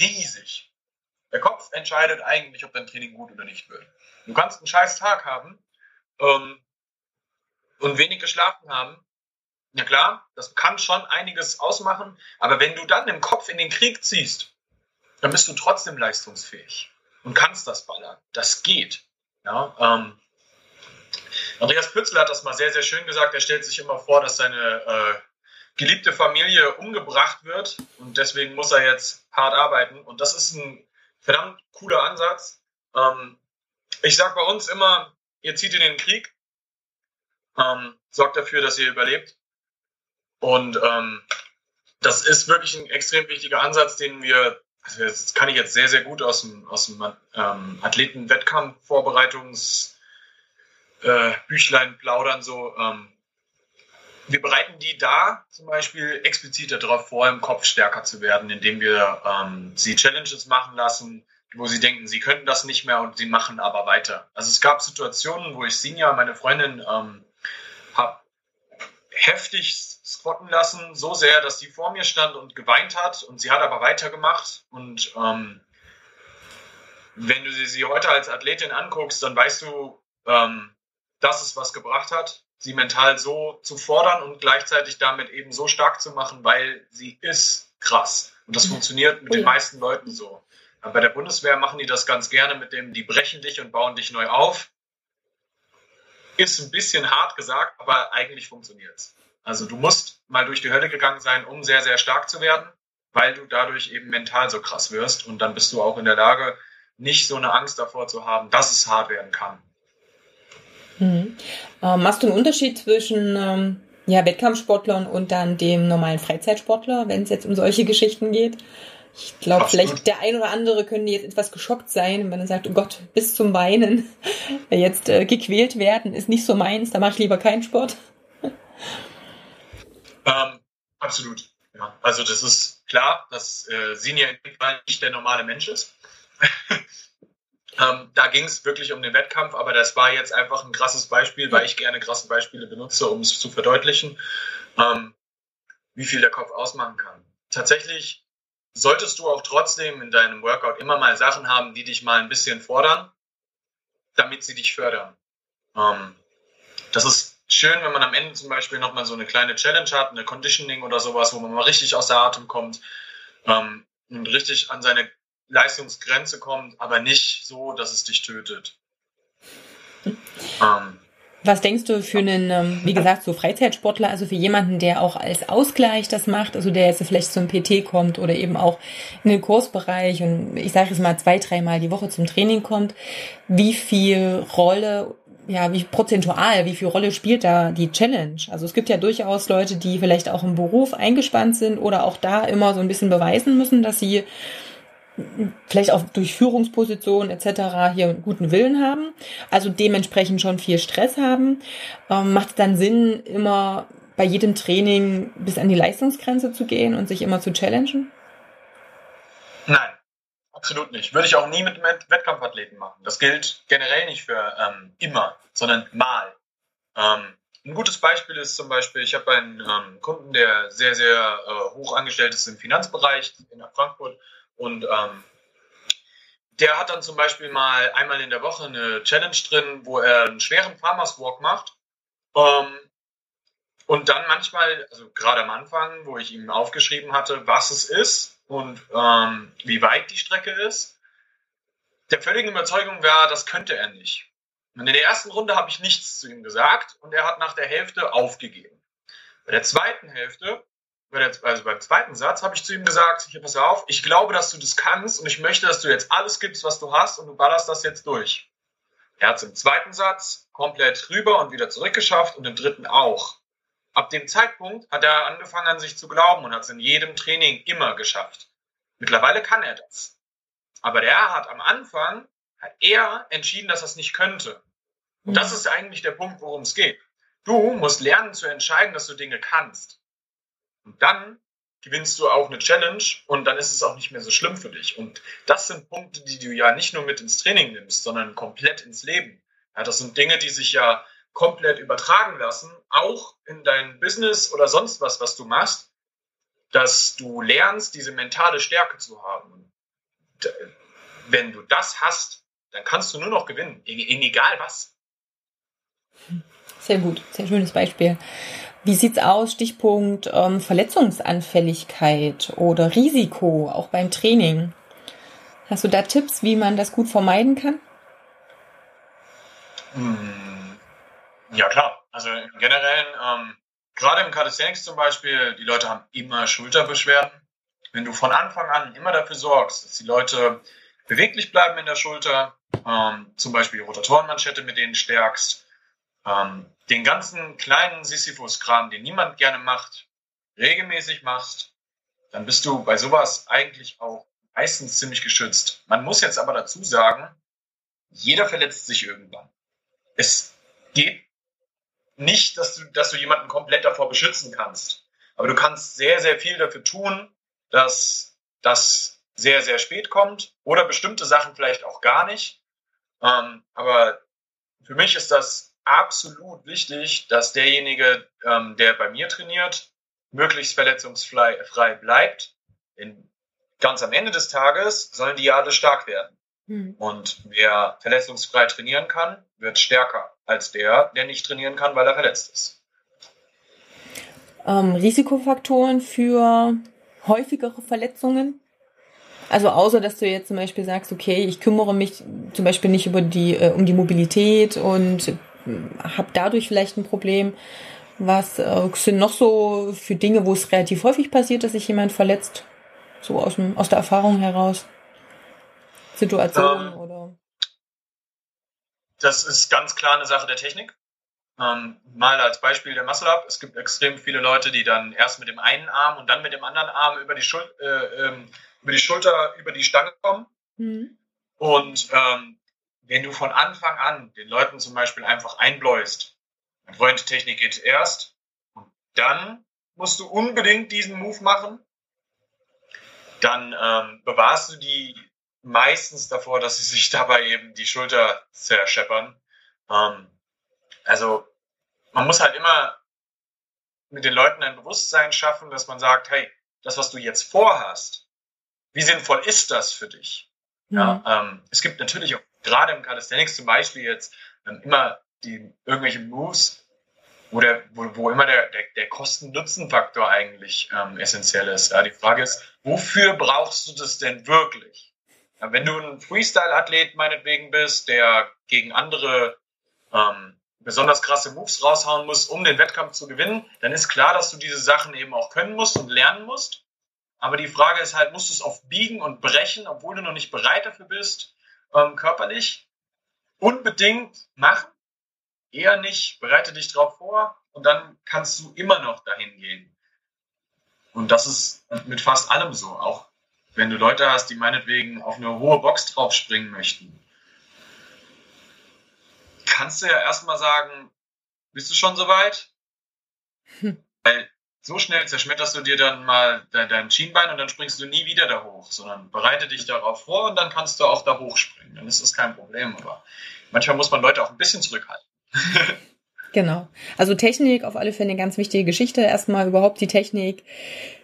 Riesig. Der Kopf entscheidet eigentlich, ob dein Training gut oder nicht wird. Du kannst einen scheiß Tag haben ähm, und wenig geschlafen haben ja klar, das kann schon einiges ausmachen, aber wenn du dann im Kopf in den Krieg ziehst, dann bist du trotzdem leistungsfähig. und kannst das ballern. Das geht. Ja, ähm, Andreas Pützel hat das mal sehr, sehr schön gesagt. Er stellt sich immer vor, dass seine äh, geliebte Familie umgebracht wird und deswegen muss er jetzt hart arbeiten. Und das ist ein verdammt cooler Ansatz. Ähm, ich sage bei uns immer, ihr zieht in den Krieg, ähm, sorgt dafür, dass ihr überlebt. Und ähm, das ist wirklich ein extrem wichtiger Ansatz, den wir, also das kann ich jetzt sehr, sehr gut aus dem, aus dem ähm, Athleten-Wettkampf-Vorbereitungsbüchlein äh, plaudern, so. Ähm, wir bereiten die da zum Beispiel explizit darauf vor, im Kopf stärker zu werden, indem wir ähm, sie Challenges machen lassen, wo sie denken, sie könnten das nicht mehr und sie machen aber weiter. Also es gab Situationen, wo ich Sinja, meine Freundin, ähm, habe heftig squatten lassen, so sehr, dass sie vor mir stand und geweint hat und sie hat aber weitergemacht und ähm, wenn du sie heute als Athletin anguckst, dann weißt du, ähm, dass es was gebracht hat sie mental so zu fordern und gleichzeitig damit eben so stark zu machen, weil sie ist krass. Und das funktioniert mit den meisten Leuten so. Bei der Bundeswehr machen die das ganz gerne mit dem, die brechen dich und bauen dich neu auf. Ist ein bisschen hart gesagt, aber eigentlich funktioniert es. Also du musst mal durch die Hölle gegangen sein, um sehr, sehr stark zu werden, weil du dadurch eben mental so krass wirst und dann bist du auch in der Lage, nicht so eine Angst davor zu haben, dass es hart werden kann. Mhm. Ähm, machst du einen Unterschied zwischen ähm, ja, Wettkampfsportlern und dann dem normalen Freizeitsportler, wenn es jetzt um solche Geschichten geht? Ich glaube, vielleicht der ein oder andere können jetzt etwas geschockt sein, wenn er sagt, oh Gott, bis zum Weinen jetzt äh, gequält werden, ist nicht so meins, da mache ich lieber keinen Sport. Ähm, absolut. Ja. Also das ist klar, dass äh, Fall nicht der normale Mensch ist. Ähm, da ging es wirklich um den Wettkampf, aber das war jetzt einfach ein krasses Beispiel, weil ich gerne krasse Beispiele benutze, um es zu verdeutlichen, ähm, wie viel der Kopf ausmachen kann. Tatsächlich solltest du auch trotzdem in deinem Workout immer mal Sachen haben, die dich mal ein bisschen fordern, damit sie dich fördern. Ähm, das ist schön, wenn man am Ende zum Beispiel nochmal so eine kleine Challenge hat, eine Conditioning oder sowas, wo man mal richtig aus der Atem kommt ähm, und richtig an seine Leistungsgrenze kommt, aber nicht so, dass es dich tötet. Ähm, was denkst du für einen, ähm, wie gesagt, so Freizeitsportler, also für jemanden, der auch als Ausgleich das macht, also der jetzt vielleicht zum PT kommt oder eben auch in den Kursbereich und ich sage jetzt mal zwei, dreimal die Woche zum Training kommt, wie viel Rolle, ja, wie prozentual, wie viel Rolle spielt da die Challenge? Also es gibt ja durchaus Leute, die vielleicht auch im Beruf eingespannt sind oder auch da immer so ein bisschen beweisen müssen, dass sie vielleicht auch durch Führungspositionen etc. hier guten Willen haben, also dementsprechend schon viel Stress haben, ähm, macht es dann Sinn, immer bei jedem Training bis an die Leistungsgrenze zu gehen und sich immer zu challengen? Nein, absolut nicht. Würde ich auch nie mit Wettkampfathleten machen. Das gilt generell nicht für ähm, immer, sondern mal. Ähm, ein gutes Beispiel ist zum Beispiel, ich habe einen ähm, Kunden, der sehr, sehr äh, hoch angestellt ist im Finanzbereich in Frankfurt und ähm, der hat dann zum Beispiel mal einmal in der Woche eine Challenge drin, wo er einen schweren Farmers Walk macht. Ähm, und dann manchmal, also gerade am Anfang, wo ich ihm aufgeschrieben hatte, was es ist und ähm, wie weit die Strecke ist, der völligen Überzeugung war, das könnte er nicht. Und in der ersten Runde habe ich nichts zu ihm gesagt und er hat nach der Hälfte aufgegeben. Bei der zweiten Hälfte also beim zweiten Satz habe ich zu ihm gesagt, hier pass auf, ich glaube, dass du das kannst und ich möchte, dass du jetzt alles gibst, was du hast und du ballerst das jetzt durch. Er hat es im zweiten Satz komplett rüber und wieder zurückgeschafft und im dritten auch. Ab dem Zeitpunkt hat er angefangen an sich zu glauben und hat es in jedem Training immer geschafft. Mittlerweile kann er das. Aber der hat am Anfang, hat er entschieden, dass er es nicht könnte. Und das ist eigentlich der Punkt, worum es geht. Du musst lernen zu entscheiden, dass du Dinge kannst. Und dann gewinnst du auch eine Challenge und dann ist es auch nicht mehr so schlimm für dich. Und das sind Punkte, die du ja nicht nur mit ins Training nimmst, sondern komplett ins Leben. Ja, das sind Dinge, die sich ja komplett übertragen lassen, auch in dein Business oder sonst was, was du machst, dass du lernst, diese mentale Stärke zu haben. Und wenn du das hast, dann kannst du nur noch gewinnen, in egal was. Sehr gut, sehr schönes Beispiel. Wie sieht's aus? Stichpunkt ähm, Verletzungsanfälligkeit oder Risiko, auch beim Training. Hast du da Tipps, wie man das gut vermeiden kann? Hm, ja, klar. Also im Generellen, ähm, gerade im Calisthenics zum Beispiel, die Leute haben immer Schulterbeschwerden. Wenn du von Anfang an immer dafür sorgst, dass die Leute beweglich bleiben in der Schulter, ähm, zum Beispiel die Rotatorenmanschette mit denen stärkst, ähm, den ganzen kleinen Sisyphus-Kram, den niemand gerne macht, regelmäßig machst, dann bist du bei sowas eigentlich auch meistens ziemlich geschützt. Man muss jetzt aber dazu sagen, jeder verletzt sich irgendwann. Es geht nicht, dass du, dass du jemanden komplett davor beschützen kannst. Aber du kannst sehr, sehr viel dafür tun, dass das sehr, sehr spät kommt oder bestimmte Sachen vielleicht auch gar nicht. Ähm, aber für mich ist das absolut wichtig, dass derjenige, ähm, der bei mir trainiert, möglichst verletzungsfrei bleibt. In, ganz am Ende des Tages sollen die ja alle stark werden. Mhm. Und wer verletzungsfrei trainieren kann, wird stärker als der, der nicht trainieren kann, weil er verletzt ist. Ähm, Risikofaktoren für häufigere Verletzungen? Also außer dass du jetzt zum Beispiel sagst, okay, ich kümmere mich zum Beispiel nicht über die äh, um die Mobilität und habe dadurch vielleicht ein Problem. Was äh, sind noch so für Dinge, wo es relativ häufig passiert, dass sich jemand verletzt? So aus, dem, aus der Erfahrung heraus? Situationen ähm, oder? Das ist ganz klar eine Sache der Technik. Ähm, mal als Beispiel der Muscle Up. Es gibt extrem viele Leute, die dann erst mit dem einen Arm und dann mit dem anderen Arm über die, Schul äh, ähm, über die Schulter, über die Stange kommen. Mhm. Und ähm, wenn du von Anfang an den Leuten zum Beispiel einfach einbläust, mein Freund, Technik geht erst und dann musst du unbedingt diesen Move machen, dann ähm, bewahrst du die meistens davor, dass sie sich dabei eben die Schulter zerscheppern. Ähm, also man muss halt immer mit den Leuten ein Bewusstsein schaffen, dass man sagt, hey, das, was du jetzt vorhast, wie sinnvoll ist das für dich? Mhm. Ja, ähm, es gibt natürlich auch gerade im Calisthenics zum Beispiel jetzt ähm, immer die irgendwelche Moves, wo, der, wo, wo immer der, der, der Kosten-Nutzen-Faktor eigentlich ähm, essentiell ist. Ja, die Frage ist, wofür brauchst du das denn wirklich? Ja, wenn du ein Freestyle-Athlet meinetwegen bist, der gegen andere ähm, besonders krasse Moves raushauen muss, um den Wettkampf zu gewinnen, dann ist klar, dass du diese Sachen eben auch können musst und lernen musst. Aber die Frage ist halt, musst du es auf Biegen und Brechen, obwohl du noch nicht bereit dafür bist, ähm, körperlich, unbedingt machen? Eher nicht, bereite dich drauf vor und dann kannst du immer noch dahin gehen. Und das ist mit fast allem so. Auch wenn du Leute hast, die meinetwegen auf eine hohe Box drauf springen möchten kannst du ja erstmal sagen, bist du schon soweit? Hm. Weil so schnell zerschmetterst du dir dann mal de dein Schienbein und dann springst du nie wieder da hoch, sondern bereite dich darauf vor und dann kannst du auch da hochspringen. Dann ist das kein Problem. Aber manchmal muss man Leute auch ein bisschen zurückhalten. genau. Also Technik auf alle Fälle eine ganz wichtige Geschichte. Erstmal überhaupt die Technik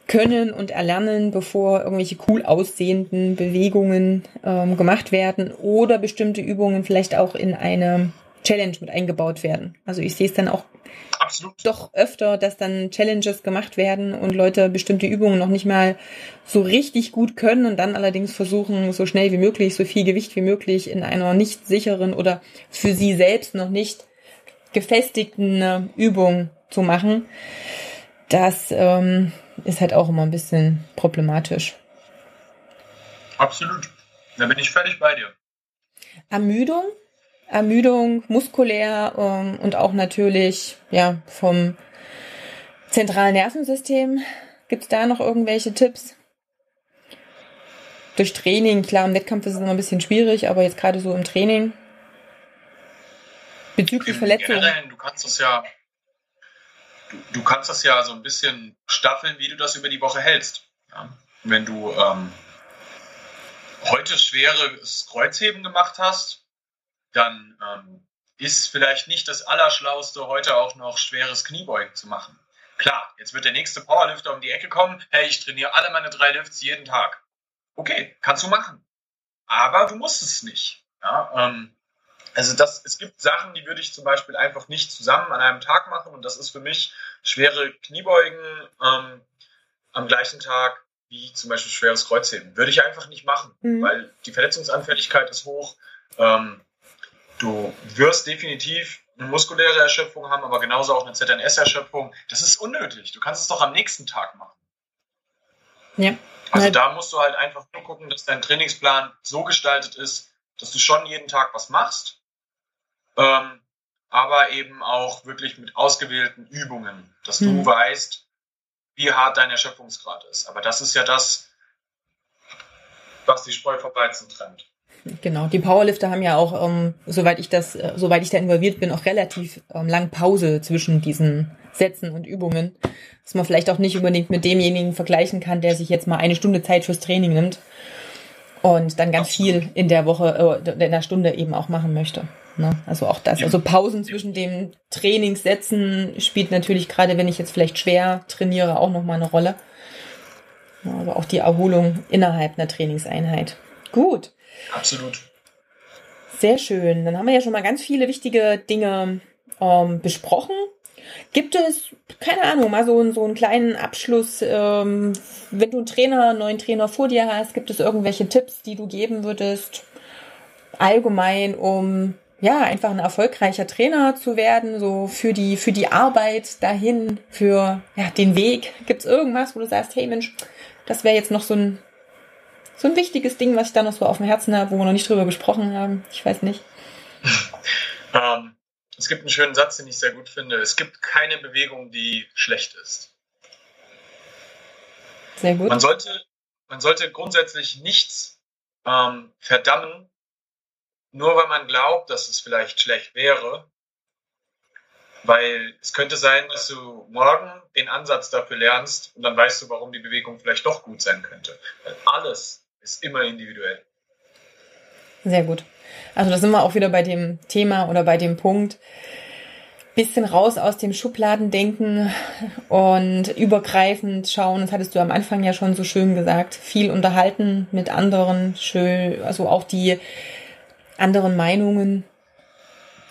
können und erlernen, bevor irgendwelche cool aussehenden Bewegungen ähm, gemacht werden oder bestimmte Übungen vielleicht auch in eine Challenge mit eingebaut werden. Also ich sehe es dann auch Absolut. doch öfter, dass dann Challenges gemacht werden und Leute bestimmte Übungen noch nicht mal so richtig gut können und dann allerdings versuchen, so schnell wie möglich, so viel Gewicht wie möglich in einer nicht sicheren oder für sie selbst noch nicht gefestigten Übung zu machen. Das ähm, ist halt auch immer ein bisschen problematisch. Absolut. Da bin ich völlig bei dir. Ermüdung Ermüdung muskulär ähm, und auch natürlich ja vom zentralen Nervensystem. Gibt es da noch irgendwelche Tipps? Durch Training, klar, im Wettkampf ist es immer ein bisschen schwierig, aber jetzt gerade so im Training. Bezüglich Verletzungen. Generell, du kannst das ja, du, du, kannst das ja so ein bisschen staffeln, wie du das über die Woche hältst. Ja? Wenn du ähm, heute schweres Kreuzheben gemacht hast, dann ähm, ist vielleicht nicht das Allerschlauste, heute auch noch schweres Kniebeugen zu machen. Klar, jetzt wird der nächste Powerlifter um die Ecke kommen, hey, ich trainiere alle meine drei Lifts jeden Tag. Okay, kannst du machen. Aber du musst es nicht. Ja, ähm, also das, es gibt Sachen, die würde ich zum Beispiel einfach nicht zusammen an einem Tag machen und das ist für mich schwere Kniebeugen ähm, am gleichen Tag wie zum Beispiel schweres Kreuzheben. Würde ich einfach nicht machen, mhm. weil die Verletzungsanfälligkeit ist hoch. Ähm, du wirst definitiv eine muskuläre Erschöpfung haben, aber genauso auch eine ZNS-Erschöpfung. Das ist unnötig. Du kannst es doch am nächsten Tag machen. Ja. Also da musst du halt einfach nur gucken, dass dein Trainingsplan so gestaltet ist, dass du schon jeden Tag was machst, ähm, aber eben auch wirklich mit ausgewählten Übungen, dass mhm. du weißt, wie hart dein Erschöpfungsgrad ist. Aber das ist ja das, was die Spreu vom Weizen trennt. Genau, die Powerlifter haben ja auch, ähm, soweit ich das, äh, soweit ich da involviert bin, auch relativ ähm, lang Pause zwischen diesen Sätzen und Übungen, dass man vielleicht auch nicht unbedingt mit demjenigen vergleichen kann, der sich jetzt mal eine Stunde Zeit fürs Training nimmt und dann ganz viel in der Woche, äh, in der Stunde eben auch machen möchte. Ne? Also auch das. Also Pausen zwischen den Trainingssätzen spielt natürlich gerade, wenn ich jetzt vielleicht schwer trainiere, auch nochmal eine Rolle. Aber auch die Erholung innerhalb einer Trainingseinheit. Gut. Absolut. Sehr schön. Dann haben wir ja schon mal ganz viele wichtige Dinge ähm, besprochen. Gibt es, keine Ahnung, mal so, so einen kleinen Abschluss, ähm, wenn du einen Trainer, einen neuen Trainer vor dir hast, gibt es irgendwelche Tipps, die du geben würdest, allgemein, um ja, einfach ein erfolgreicher Trainer zu werden, so für die, für die Arbeit dahin, für ja, den Weg. Gibt es irgendwas, wo du sagst, hey Mensch, das wäre jetzt noch so ein so ein wichtiges Ding, was ich da noch so auf dem Herzen habe, wo wir noch nicht drüber gesprochen haben. Ich weiß nicht. ähm, es gibt einen schönen Satz, den ich sehr gut finde. Es gibt keine Bewegung, die schlecht ist. Sehr gut. Man sollte, man sollte grundsätzlich nichts ähm, verdammen, nur weil man glaubt, dass es vielleicht schlecht wäre. Weil es könnte sein, dass du morgen den Ansatz dafür lernst und dann weißt du, warum die Bewegung vielleicht doch gut sein könnte. Weil alles ist immer individuell. Sehr gut. Also da sind wir auch wieder bei dem Thema oder bei dem Punkt, bisschen raus aus dem Schubladendenken und übergreifend schauen. Das hattest du am Anfang ja schon so schön gesagt. Viel unterhalten mit anderen, schön, also auch die anderen Meinungen,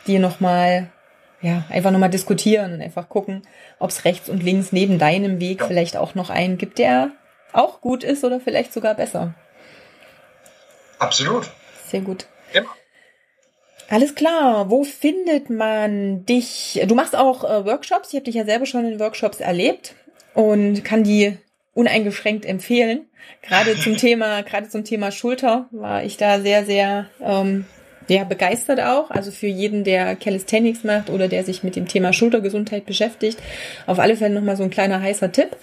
die nochmal, ja, einfach nochmal diskutieren, einfach gucken, ob es rechts und links neben deinem Weg vielleicht auch noch einen gibt, der auch gut ist oder vielleicht sogar besser. Absolut. Sehr gut. Immer. Alles klar. Wo findet man dich? Du machst auch äh, Workshops. Ich habe dich ja selber schon in Workshops erlebt und kann die uneingeschränkt empfehlen. Gerade zum Thema, gerade zum Thema Schulter war ich da sehr, sehr ähm, ja, begeistert auch. Also für jeden, der Calisthenics macht oder der sich mit dem Thema Schultergesundheit beschäftigt, auf alle Fälle nochmal so ein kleiner heißer Tipp.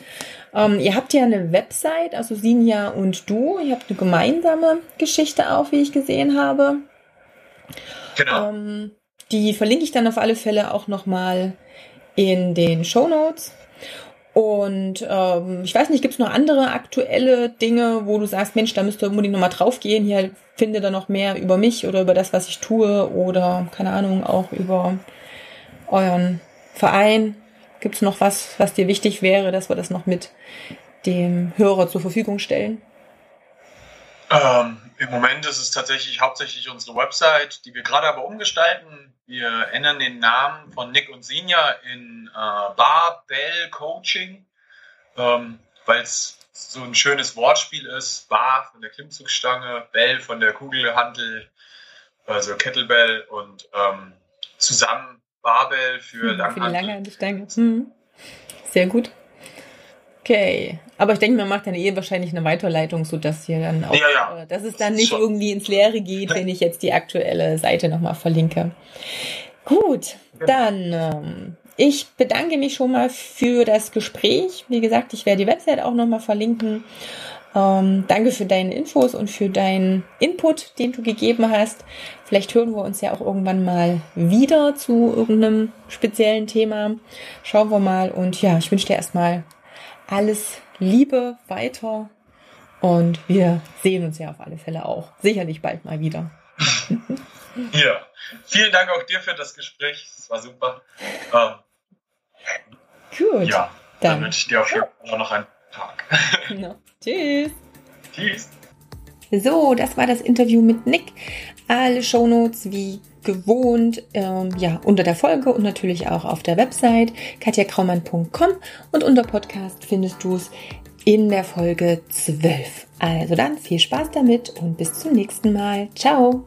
Ähm, ihr habt ja eine Website, also Sinja und du. Ihr habt eine gemeinsame Geschichte auch, wie ich gesehen habe. Genau. Ähm, die verlinke ich dann auf alle Fälle auch nochmal in den Show Notes. Und ähm, ich weiß nicht, gibt es noch andere aktuelle Dinge, wo du sagst, Mensch, da müsst ihr unbedingt nochmal drauf gehen. Hier finde da noch mehr über mich oder über das, was ich tue oder keine Ahnung, auch über euren Verein. Gibt es noch was, was dir wichtig wäre, dass wir das noch mit dem Hörer zur Verfügung stellen? Ähm, Im Moment ist es tatsächlich hauptsächlich unsere Website, die wir gerade aber umgestalten. Wir ändern den Namen von Nick und Sinja in äh, Barbell Coaching, ähm, weil es so ein schönes Wortspiel ist. Bar von der Klimmzugstange, Bell von der Kugelhantel, also Kettlebell und ähm, zusammen Barbell für hm. Für die Langhantelstange. Hm. Sehr gut. Okay. Aber ich denke, man macht dann eh wahrscheinlich eine Weiterleitung, sodass hier dann auch, ja, ja. Äh, dass es dann nicht so. irgendwie ins Leere geht, wenn ich jetzt die aktuelle Seite nochmal verlinke. Gut, dann ähm, ich bedanke mich schon mal für das Gespräch. Wie gesagt, ich werde die Website auch nochmal verlinken. Ähm, danke für deine Infos und für deinen Input, den du gegeben hast. Vielleicht hören wir uns ja auch irgendwann mal wieder zu irgendeinem speziellen Thema. Schauen wir mal. Und ja, ich wünsche dir erstmal alles Liebe weiter. Und wir sehen uns ja auf alle Fälle auch sicherlich bald mal wieder. ja, vielen Dank auch dir für das Gespräch. Es war super. Ähm, Gut. Ja, dann, dann wünsche ich dir auf jeden Fall noch einen Tag. No. Tschüss. Tschüss. So, das war das Interview mit Nick. Alle Shownotes wie gewohnt, ähm, ja, unter der Folge und natürlich auch auf der Website katjakraumann.com und unter Podcast findest du es in der Folge 12. Also dann viel Spaß damit und bis zum nächsten Mal. Ciao!